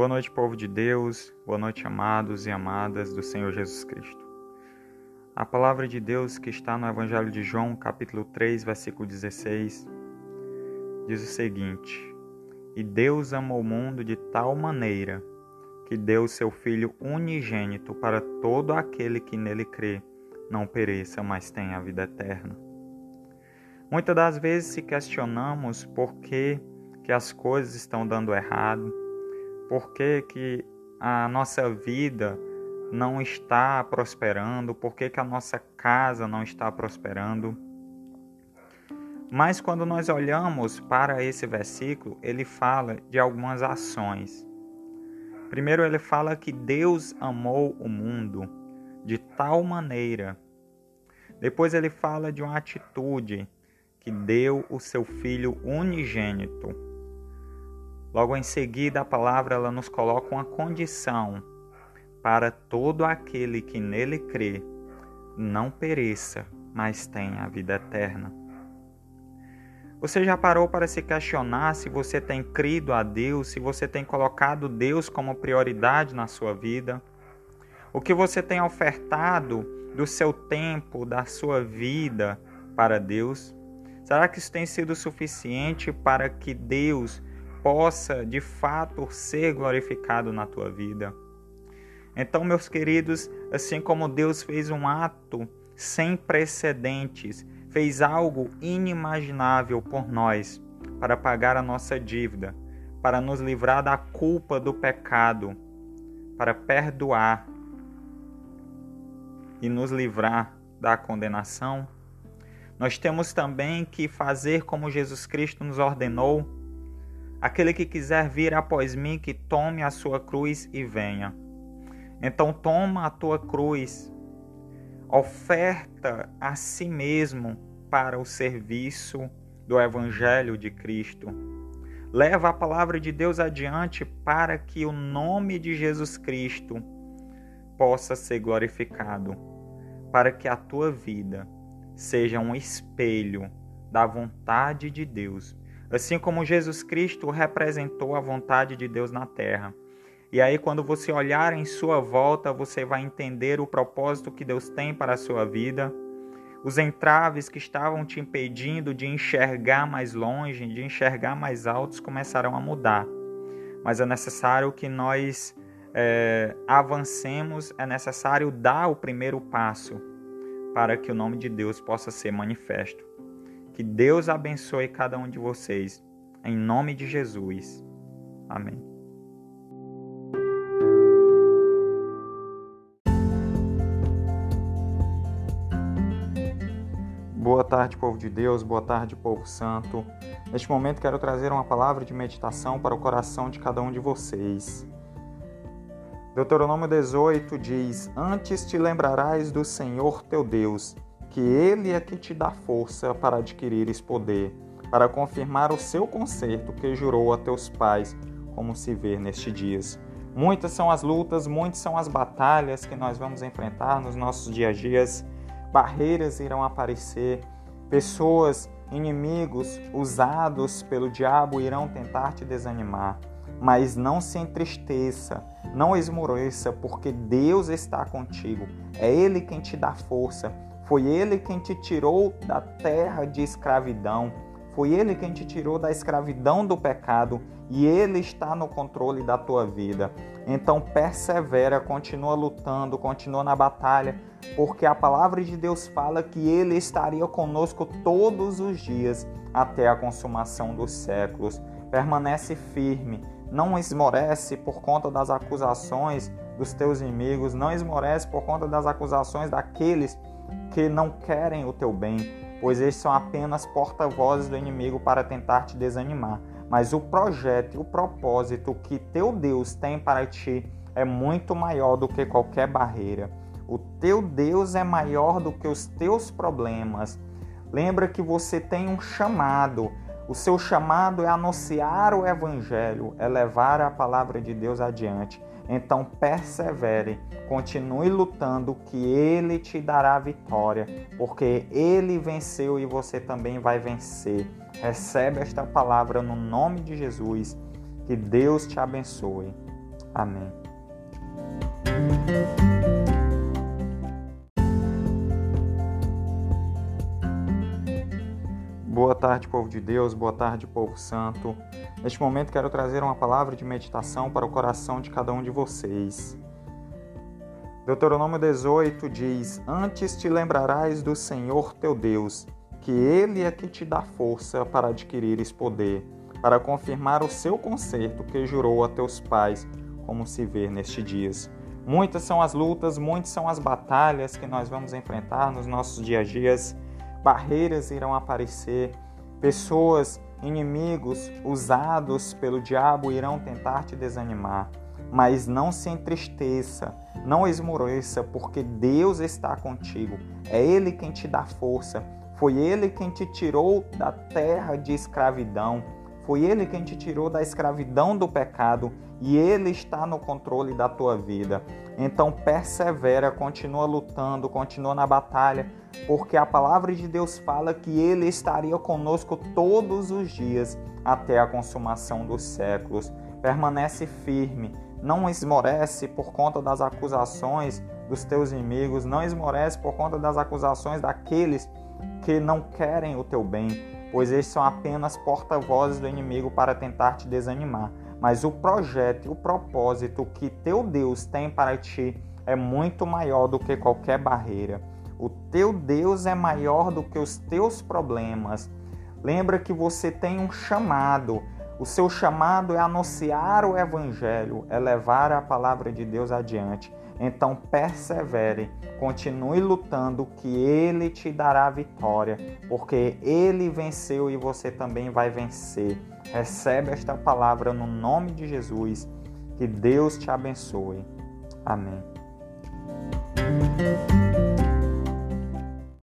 Boa noite, povo de Deus. Boa noite, amados e amadas do Senhor Jesus Cristo. A palavra de Deus que está no Evangelho de João, capítulo 3, versículo 16, diz o seguinte: E Deus amou o mundo de tal maneira que deu seu Filho unigênito para todo aquele que nele crê, não pereça, mas tenha a vida eterna. Muitas das vezes se questionamos por que, que as coisas estão dando errado, por que, que a nossa vida não está prosperando, por que, que a nossa casa não está prosperando. Mas quando nós olhamos para esse versículo, ele fala de algumas ações. Primeiro, ele fala que Deus amou o mundo de tal maneira. Depois, ele fala de uma atitude que deu o seu filho unigênito. Logo em seguida, a palavra ela nos coloca uma condição para todo aquele que nele crê, não pereça, mas tenha a vida eterna. Você já parou para se questionar se você tem crido a Deus, se você tem colocado Deus como prioridade na sua vida? O que você tem ofertado do seu tempo, da sua vida para Deus? Será que isso tem sido suficiente para que Deus possa de fato ser glorificado na tua vida? Então, meus queridos, assim como Deus fez um ato sem precedentes, fez algo inimaginável por nós para pagar a nossa dívida, para nos livrar da culpa do pecado, para perdoar e nos livrar da condenação nós temos também que fazer como Jesus Cristo nos ordenou. Aquele que quiser vir após mim, que tome a sua cruz e venha. Então toma a tua cruz, oferta a si mesmo para o serviço do evangelho de Cristo. Leva a palavra de Deus adiante para que o nome de Jesus Cristo possa ser glorificado, para que a tua vida seja um espelho da vontade de Deus, assim como Jesus Cristo representou a vontade de Deus na terra. E aí, quando você olhar em sua volta, você vai entender o propósito que Deus tem para a sua vida, os entraves que estavam te impedindo de enxergar mais longe, de enxergar mais altos, começarão a mudar. Mas é necessário que nós é, avancemos, é necessário dar o primeiro passo para que o nome de Deus possa ser manifesto. Que Deus abençoe cada um de vocês, em nome de Jesus. Amém. Boa tarde, povo de Deus, boa tarde, povo santo. Neste momento quero trazer uma palavra de meditação para o coração de cada um de vocês. Deuteronômio 18 diz: Antes te lembrarás do Senhor teu Deus, que Ele é que te dá força para adquirires poder, para confirmar o seu conserto que jurou a teus pais, como se vê nestes dias. Muitas são as lutas, muitas são as batalhas que nós vamos enfrentar nos nossos dias a dias. Barreiras irão aparecer, pessoas, inimigos usados pelo diabo irão tentar te desanimar. Mas não se entristeça, não esmoreça, porque Deus está contigo. É Ele quem te dá força. Foi Ele quem te tirou da terra de escravidão. Foi Ele quem te tirou da escravidão do pecado e Ele está no controle da tua vida. Então persevera, continua lutando, continua na batalha, porque a palavra de Deus fala que Ele estaria conosco todos os dias até a consumação dos séculos. Permanece firme, não esmorece por conta das acusações dos teus inimigos, não esmorece por conta das acusações daqueles que não querem o teu bem, pois eles são apenas porta-vozes do inimigo para tentar te desanimar. Mas o projeto, o propósito que teu Deus tem para ti é muito maior do que qualquer barreira. O teu Deus é maior do que os teus problemas. Lembra que você tem um chamado, o seu chamado é anunciar o Evangelho, é levar a palavra de Deus adiante. Então persevere, continue lutando, que Ele te dará vitória, porque Ele venceu e você também vai vencer. Recebe esta palavra no nome de Jesus. Que Deus te abençoe. Amém. Boa tarde, povo de Deus, boa tarde, povo santo. Neste momento quero trazer uma palavra de meditação para o coração de cada um de vocês. Deuteronômio 18 diz: Antes te lembrarás do Senhor teu Deus, que Ele é que te dá força para adquirires poder, para confirmar o seu conserto que jurou a teus pais, como se vê nestes dias. Muitas são as lutas, muitas são as batalhas que nós vamos enfrentar nos nossos dias a dias. Barreiras irão aparecer, pessoas, inimigos usados pelo diabo irão tentar te desanimar. Mas não se entristeça, não esmoreça, porque Deus está contigo. É Ele quem te dá força. Foi Ele quem te tirou da terra de escravidão. Foi Ele quem te tirou da escravidão do pecado e Ele está no controle da tua vida. Então persevera, continua lutando, continua na batalha, porque a palavra de Deus fala que Ele estaria conosco todos os dias até a consumação dos séculos. Permanece firme, não esmorece por conta das acusações dos teus inimigos, não esmorece por conta das acusações daqueles que não querem o teu bem, pois eles são apenas porta-vozes do inimigo para tentar te desanimar. Mas o projeto, o propósito que teu Deus tem para ti é muito maior do que qualquer barreira. O teu Deus é maior do que os teus problemas. Lembra que você tem um chamado. O seu chamado é anunciar o Evangelho, é levar a palavra de Deus adiante. Então persevere, continue lutando, que Ele te dará vitória, porque Ele venceu e você também vai vencer. Recebe esta palavra no nome de Jesus. Que Deus te abençoe. Amém.